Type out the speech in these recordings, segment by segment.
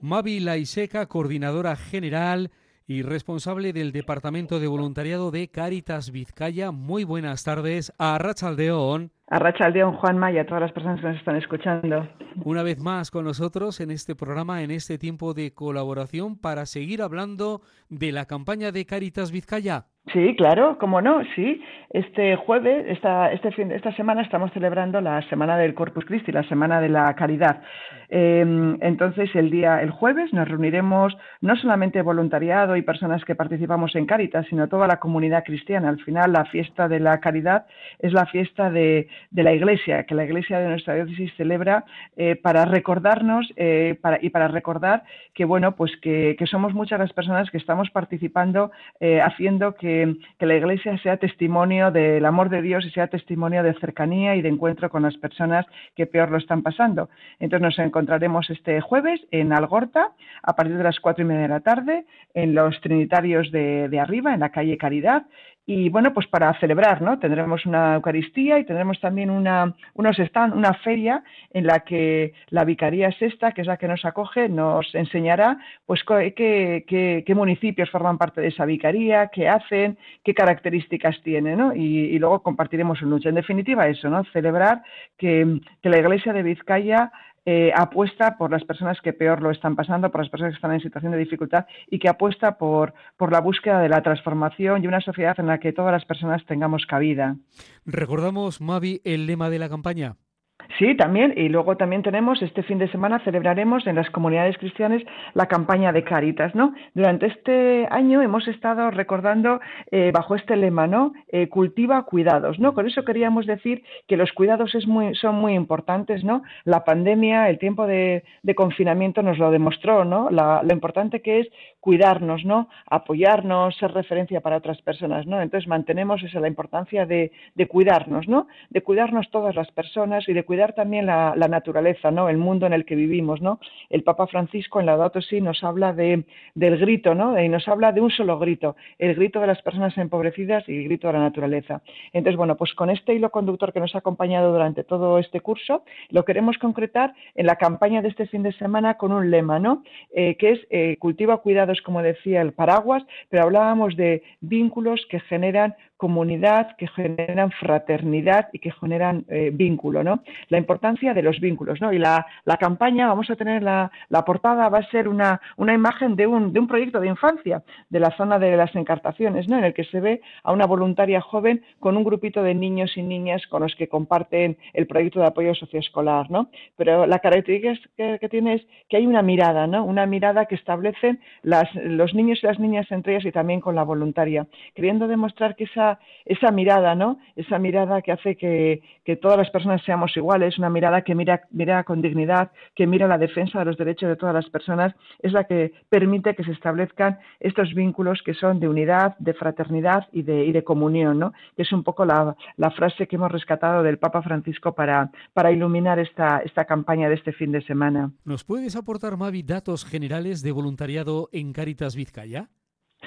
Mavi Laiseca, coordinadora general y responsable del Departamento de Voluntariado de Caritas Vizcaya. Muy buenas tardes a Rachaldeón. A Rachaldeón, Juanma y a todas las personas que nos están escuchando. Una vez más con nosotros en este programa, en este tiempo de colaboración, para seguir hablando de la campaña de Caritas Vizcaya. Sí, claro, cómo no, sí. Este jueves, esta, este fin, esta semana estamos celebrando la Semana del Corpus Christi, la Semana de la Caridad. Em, entonces, el día, el jueves, nos reuniremos no solamente voluntariado y personas que participamos en Caritas, sino toda la comunidad cristiana. Al final, la fiesta de la caridad es la fiesta de, de la Iglesia, que la Iglesia de nuestra diócesis celebra eh, para recordarnos eh, para, y para recordar que, bueno, pues que, que, somos muchas las personas que estamos participando, eh, haciendo que que, la Iglesia sea testimonio del amor de Dios y sea testimonio de cercanía y de encuentro con las personas que peor lo están pasando. Entonces nos encontraremos este jueves en Algorta a partir de las cuatro y media de la tarde en los Trinitarios de, arriba, en la calle Caridad, y bueno, pues para celebrar, ¿no? Tendremos una Eucaristía y tendremos también una, unos stand, una feria en la que la Vicaría Sexta, que es la que nos acoge, nos enseñará pues qué, qué, municipios forman parte de esa vicaría, qué hacen, qué características tienen, ¿no? Y, luego compartiremos un lucha. En definitiva, eso, ¿no? Celebrar que, que la Iglesia de Vizcaya eh, apuesta por las personas que peor lo están pasando, por las personas que están en situación de dificultad y que apuesta por, por la búsqueda de la transformación y una sociedad en la que todas las personas tengamos cabida. Recordamos, Mavi, el lema de la campaña. Sí, también. Y luego también tenemos, este fin de semana celebraremos en las comunidades cristianas la campaña de Caritas, ¿no? Durante este año hemos estado recordando eh, bajo este lema, ¿no? Eh, cultiva cuidados, ¿no? Con eso queríamos decir que los cuidados muy, son muy importantes, ¿no? La pandemia, el tiempo de, confinamiento nos lo demostró, ¿no? lo importante que es cuidarnos, ¿no? Apoyarnos, ser referencia para otras personas, ¿no? Entonces mantenemos esa la importancia de, de cuidarnos, ¿no? De cuidarnos todas las personas y de cuidar también la, naturaleza, ¿no? El mundo en el que vivimos, ¿no? El Papa Francisco en la Laudato Si nos habla de, del grito, ¿no? Y nos habla de un solo grito, el grito de las personas empobrecidas y el grito de la naturaleza. Entonces, bueno, pues con este hilo conductor que nos ha acompañado durante todo este curso, lo queremos concretar en la campaña de este fin de semana con un lema, ¿no? Eh, que es eh, cultiva cuidados, como decía el paraguas, pero hablábamos de vínculos que generan comunidad, que generan fraternidad y que generan eh, vínculo, ¿no? La importancia de los vínculos, ¿no? Y la, la campaña, vamos a tener la, la, portada, va a ser una, una imagen de un, de un proyecto de infancia de la zona de las encartaciones, ¿no? En el que se ve a una voluntaria joven con un grupito de niños y niñas con los que comparten el proyecto de apoyo socioescolar, ¿no? Pero la característica que, que tiene es que hay una mirada, ¿no? Una mirada que establecen las, los niños y las niñas entre ellas y también con la voluntaria, queriendo demostrar que esa esa, mirada, ¿no? Esa mirada que hace que, todas las personas seamos iguales, una mirada que mira, mira con dignidad, que mira la defensa de los derechos de todas las personas, es la que permite que se establezcan estos vínculos que son de unidad, de fraternidad y de, y de comunión, ¿no? Que es un poco la, frase que hemos rescatado del Papa Francisco para, para iluminar esta, esta campaña de este fin de semana. ¿Nos puedes aportar, Mavi, datos generales de voluntariado en Caritas Vizcaya?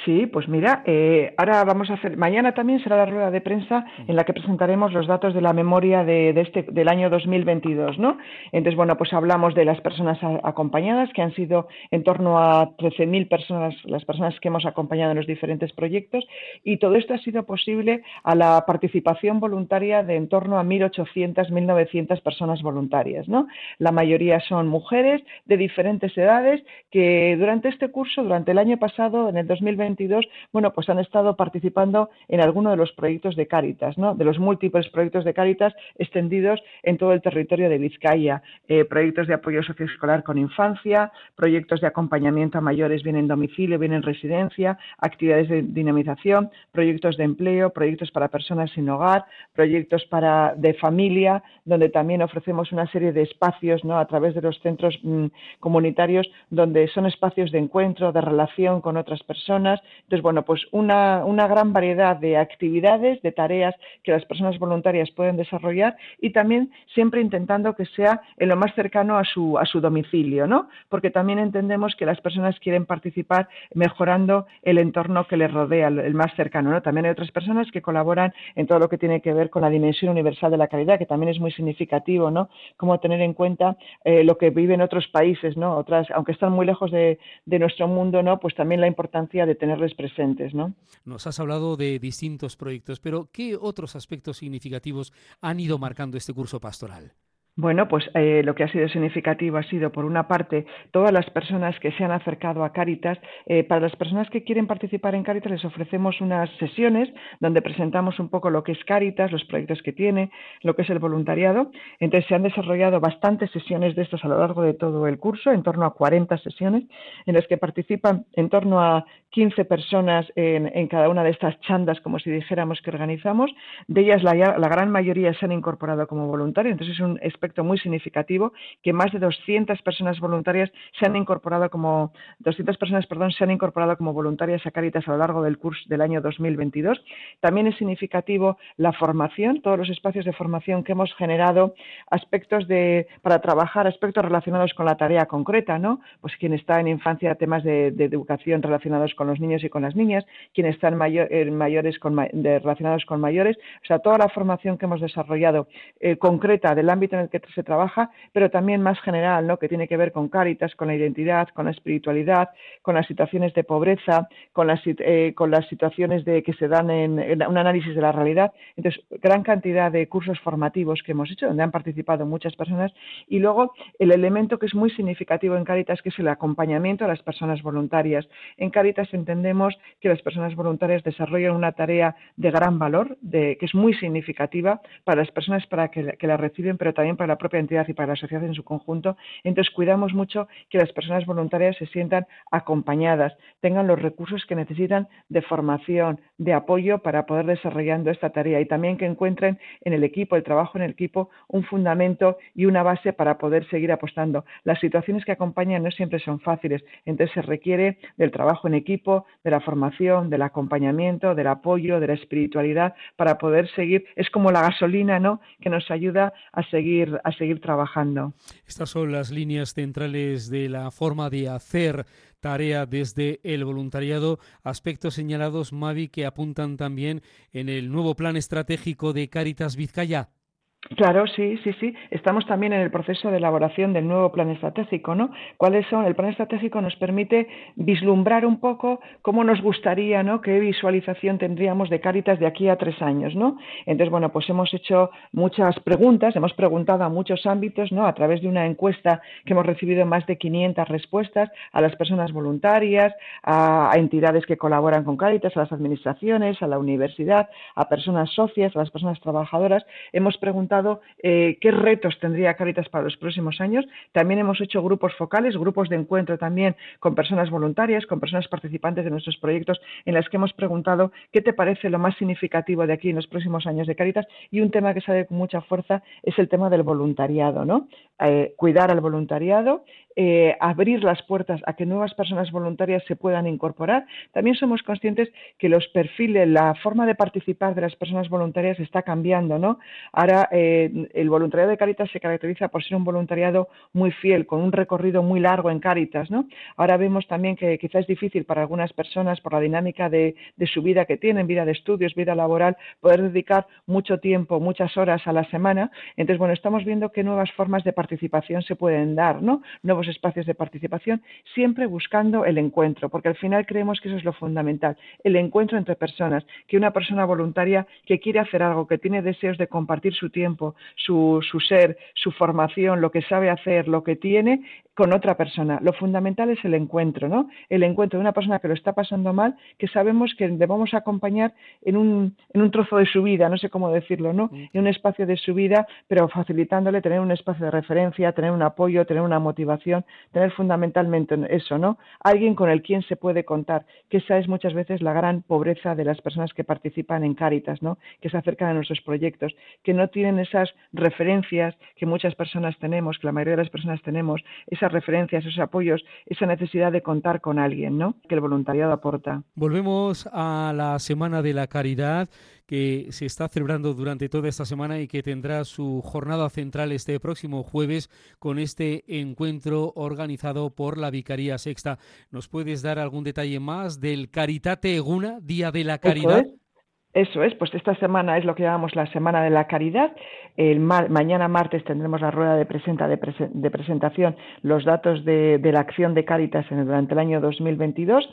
Sí, pues mira, eh, ahora vamos a hacer, mañana también será la rueda de prensa en la que presentaremos los datos de la memoria de, este, del año 2022, ¿no? Entonces, bueno, pues hablamos de las personas acompañadas, que han sido en torno a 13.000 personas, las personas que hemos acompañado en los diferentes proyectos, y todo esto ha sido posible a la participación voluntaria de en torno a 1.800, 1.900 personas voluntarias, ¿no? La mayoría son mujeres de diferentes edades que durante este curso, durante el año pasado, en el 2022, bueno, pues han estado participando en alguno de los proyectos de Cáritas, ¿no? De los múltiples proyectos de Cáritas extendidos en todo el territorio de Vizcaya, eh, proyectos de apoyo socioescolar con infancia, proyectos de acompañamiento a mayores bien en domicilio, bien en residencia, actividades de dinamización, proyectos de empleo, proyectos para personas sin hogar, proyectos para de familia, donde también ofrecemos una serie de espacios. A través de los centros mm, comunitarios, donde son espacios de encuentro, de relación con otras personas, Entonces, bueno, pues una, una gran variedad de actividades, de tareas que las personas voluntarias pueden desarrollar y también siempre intentando que sea en lo más cercano a su, a su domicilio, ¿no? Porque también entendemos que las personas quieren participar mejorando el entorno que les rodea, el más cercano, ¿no? También hay otras personas que colaboran en todo lo que tiene que ver con la dimensión universal de la calidad, que también es muy significativo, ¿no? Cómo tener en cuenta eh, lo que viven otros países, ¿no? Otras, aunque están muy lejos de, de nuestro mundo, ¿no? Pues también la importancia de tenerles presentes, ¿no? Nos has hablado de distintos proyectos, pero ¿qué otros aspectos significativos han ido marcando este curso pastoral? Bueno, pues eh, lo que ha sido significativo ha sido, por una parte, todas las personas que se han acercado a Cáritas. Eh, para las personas que quieren participar en Cáritas les ofrecemos unas sesiones donde presentamos un poco lo que es Cáritas, los proyectos que tiene, lo que es el voluntariado. Entonces se han desarrollado bastantes sesiones de estas a lo largo de todo el curso, en torno a 40 sesiones, en las que participan en torno a 15 personas en, cada una de estas chandas, como si dijéramos que organizamos. De ellas la, la gran mayoría se han incorporado como voluntarios. Entonces es un muy significativo que más de 200 personas voluntarias se han incorporado como 200 personas, perdón, se han incorporado como voluntarias a Caritas a lo largo del curso del año 2022. También es significativo la formación, todos los espacios de formación que hemos generado, aspectos de para trabajar aspectos relacionados con la tarea concreta, ¿no? Pues quien está en infancia temas de, educación relacionados con los niños y con las niñas, quien está en, mayores con, relacionados con mayores, o sea, toda la formación que hemos desarrollado eh, concreta del ámbito en el que se trabaja, pero también más general, ¿no? que tiene que ver con Cáritas, con la identidad, con la espiritualidad, con las situaciones de pobreza, con las, eh, con las situaciones de, que se dan en, un análisis de la realidad. Entonces, gran cantidad de cursos formativos que hemos hecho, donde han participado muchas personas. Y luego, el elemento que es muy significativo en Cáritas, que es el acompañamiento a las personas voluntarias. En Cáritas entendemos que las personas voluntarias desarrollan una tarea de gran valor, de, que es muy significativa para las personas para que, que la reciben, pero también para la propia entidad y para la sociedad en su conjunto. Entonces, cuidamos mucho que las personas voluntarias se sientan acompañadas, tengan los recursos que necesitan de formación, de apoyo para poder desarrollando esta tarea y también que encuentren en el equipo, el trabajo en el equipo, un fundamento y una base para poder seguir apostando. Las situaciones que acompañan no siempre son fáciles, entonces se requiere del trabajo en equipo, de la formación, del acompañamiento, del apoyo, de la espiritualidad para poder seguir. Es como la gasolina, ¿no? Que nos ayuda a seguir a seguir trabajando. Estas son las líneas centrales de la forma de hacer tarea desde el voluntariado, aspectos señalados, Mavi, que apuntan también en el nuevo plan estratégico de Caritas Vizcaya. Claro, sí, sí, sí. Estamos también en el proceso de elaboración del nuevo plan estratégico, ¿no? ¿Cuáles son? El plan estratégico nos permite vislumbrar un poco cómo nos gustaría, ¿no? Qué visualización tendríamos de Cáritas de aquí a tres años, ¿no? Entonces, bueno, pues hemos hecho muchas preguntas, hemos preguntado a muchos ámbitos, ¿no? A través de una encuesta que hemos recibido más de 500 respuestas a las personas voluntarias, a, entidades que colaboran con Cáritas, a las administraciones, a la universidad, a personas socias, a las personas trabajadoras. Hemos preguntado eh, qué retos tendría Caritas para los próximos años. También hemos hecho grupos focales, grupos de encuentro también con personas voluntarias, con personas participantes de nuestros proyectos, en las que hemos preguntado qué te parece lo más significativo de aquí en los próximos años de Caritas. Y un tema que sale con mucha fuerza es el tema del voluntariado, ¿no? Eh, cuidar al voluntariado eh, abrir las puertas a que nuevas personas voluntarias se puedan incorporar. También somos conscientes que los perfiles, la forma de participar de las personas voluntarias está cambiando, ¿no? Ahora el voluntariado de Caritas se caracteriza por ser un voluntariado muy fiel, con un recorrido muy largo en Caritas, ¿no? Ahora vemos también que quizás es difícil para algunas personas por la dinámica de, de su vida que tienen, vida de estudios, vida laboral, poder dedicar mucho tiempo, muchas horas a la semana. Entonces, bueno, estamos viendo qué nuevas formas de participación se pueden dar, ¿no? Nuevos espacios de participación, siempre buscando el encuentro, porque al final creemos que eso es lo fundamental, el encuentro entre personas, que una persona voluntaria que quiere hacer algo, que tiene deseos de compartir su tiempo, su, su ser, su formación, lo que sabe hacer, lo que tiene, con otra persona. Lo fundamental es el encuentro, ¿no? El encuentro de una persona que lo está pasando mal, que sabemos que debemos acompañar en un, en un trozo de su vida, no sé cómo decirlo, ¿no? Mm. En un espacio de su vida, pero facilitándole tener un espacio de referencia, tener un apoyo, tener una motivación, tener fundamentalmente eso, ¿no? Alguien con el quien se puede contar, que esa es muchas veces la gran pobreza de las personas que participan en Cáritas, ¿no? Que se acercan a nuestros proyectos, que no tienen esas referencias que muchas personas tenemos, que la mayoría de las personas tenemos, esas esas referencias, esos apoyos, esa necesidad de contar con alguien, ¿no? Que el voluntariado aporta. Volvemos a la Semana de la Caridad que se está celebrando durante toda esta semana y que tendrá su jornada central este próximo jueves con este encuentro organizado por la Vicaría Sexta. ¿Nos puedes dar algún detalle más del Caritate Eguna, Día de la Caridad? Eso es, pues esta semana es lo que llamamos la Semana de la Caridad. El mañana martes tendremos la rueda de, presenta, de, presentación, los datos de, de, la acción de Caritas durante el año 2022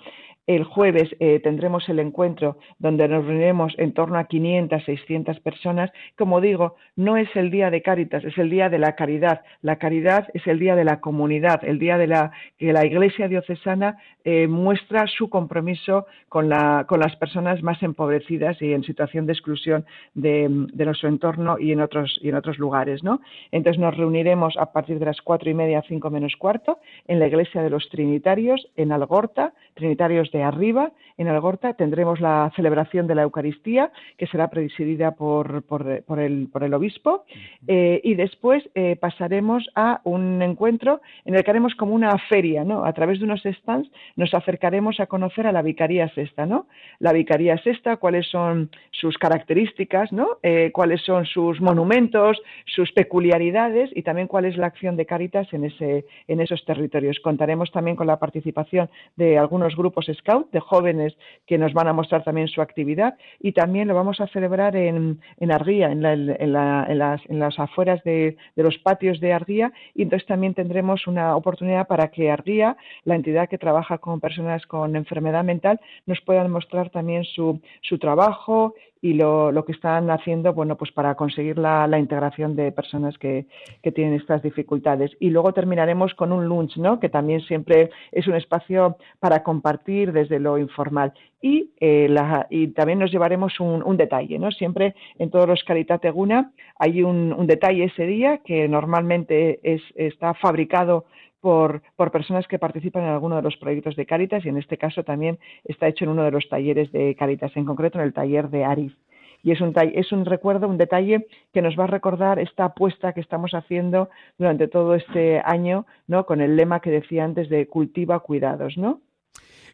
el jueves eh, tendremos el encuentro donde nos reuniremos en torno a 500, 600 personas. Como digo, no es el día de Cáritas, es el día de la caridad. La caridad es el día de la comunidad, el día de la que la Iglesia diocesana eh, muestra su compromiso con, la, con, las personas más empobrecidas y en situación de exclusión de, nuestro entorno y en otros, y en otros lugares. ¿no? Entonces nos reuniremos a partir de las cuatro y media, cinco menos cuarto, en la Iglesia de los Trinitarios, en Algorta, Trinitarios de arriba, en Algorta, tendremos la celebración de la Eucaristía, que será presidida por, por, el, por el, obispo, eh, y después eh, pasaremos a un encuentro en el que haremos como una feria, ¿no? A través de unos stands nos acercaremos a conocer a la Vicaría Sexta, ¿no? La Vicaría Sexta, cuáles son sus características, ¿no? Eh, cuáles son sus monumentos, sus peculiaridades y también cuál es la acción de Cáritas en, ese, en esos territorios. Contaremos también con la participación de algunos grupos de jóvenes que nos van a mostrar también su actividad. Y también lo vamos a celebrar en, en Arguía, en, en, las, en las afueras de, los patios de Arguía. Y entonces también tendremos una oportunidad para que Arguía, la entidad que trabaja con personas con enfermedad mental, nos puedan mostrar también su, su trabajo y lo, lo, que están haciendo bueno pues para conseguir la, la integración de personas que, que, tienen estas dificultades. Y luego terminaremos con un lunch no que también siempre es un espacio para compartir desde lo informal. Y, eh, la, y también nos llevaremos un, un, detalle no siempre en todos los Caritate Guna hay un, un detalle ese día que normalmente es, está fabricado por, por, personas que participan en alguno de los proyectos de Caritas y en este caso también está hecho en uno de los talleres de Caritas, en concreto en el taller de Arif. Y es un, es un recuerdo, un detalle que nos va a recordar esta apuesta que estamos haciendo durante todo este año, ¿no? Con el lema que decía antes de cultiva cuidados, ¿no?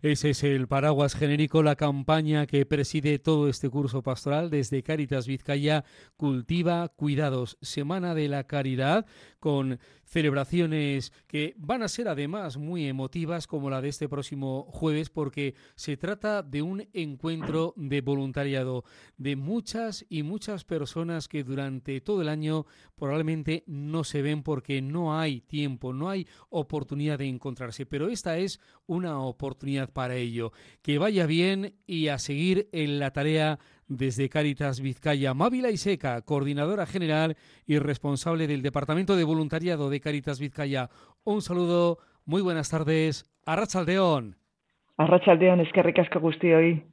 Ese es el paraguas genérico, la campaña que preside todo este curso pastoral desde Caritas Vizcaya, Cultiva Cuidados, Semana de la Caridad, con celebraciones que van a ser además muy emotivas como la de este próximo jueves porque se trata de un encuentro de voluntariado de muchas y muchas personas que durante todo el año probablemente no se ven porque no hay tiempo, no hay oportunidad de encontrarse, pero esta es una oportunidad para ello. Que vaya bien y a seguir en la tarea desde Caritas Vizcaya. Mávila Iseca, coordinadora general y responsable del Departamento de Voluntariado de Caritas Vizcaya. Un saludo, muy buenas tardes. Arrachaldeón. Arrachaldeón, es que ricasco hoy.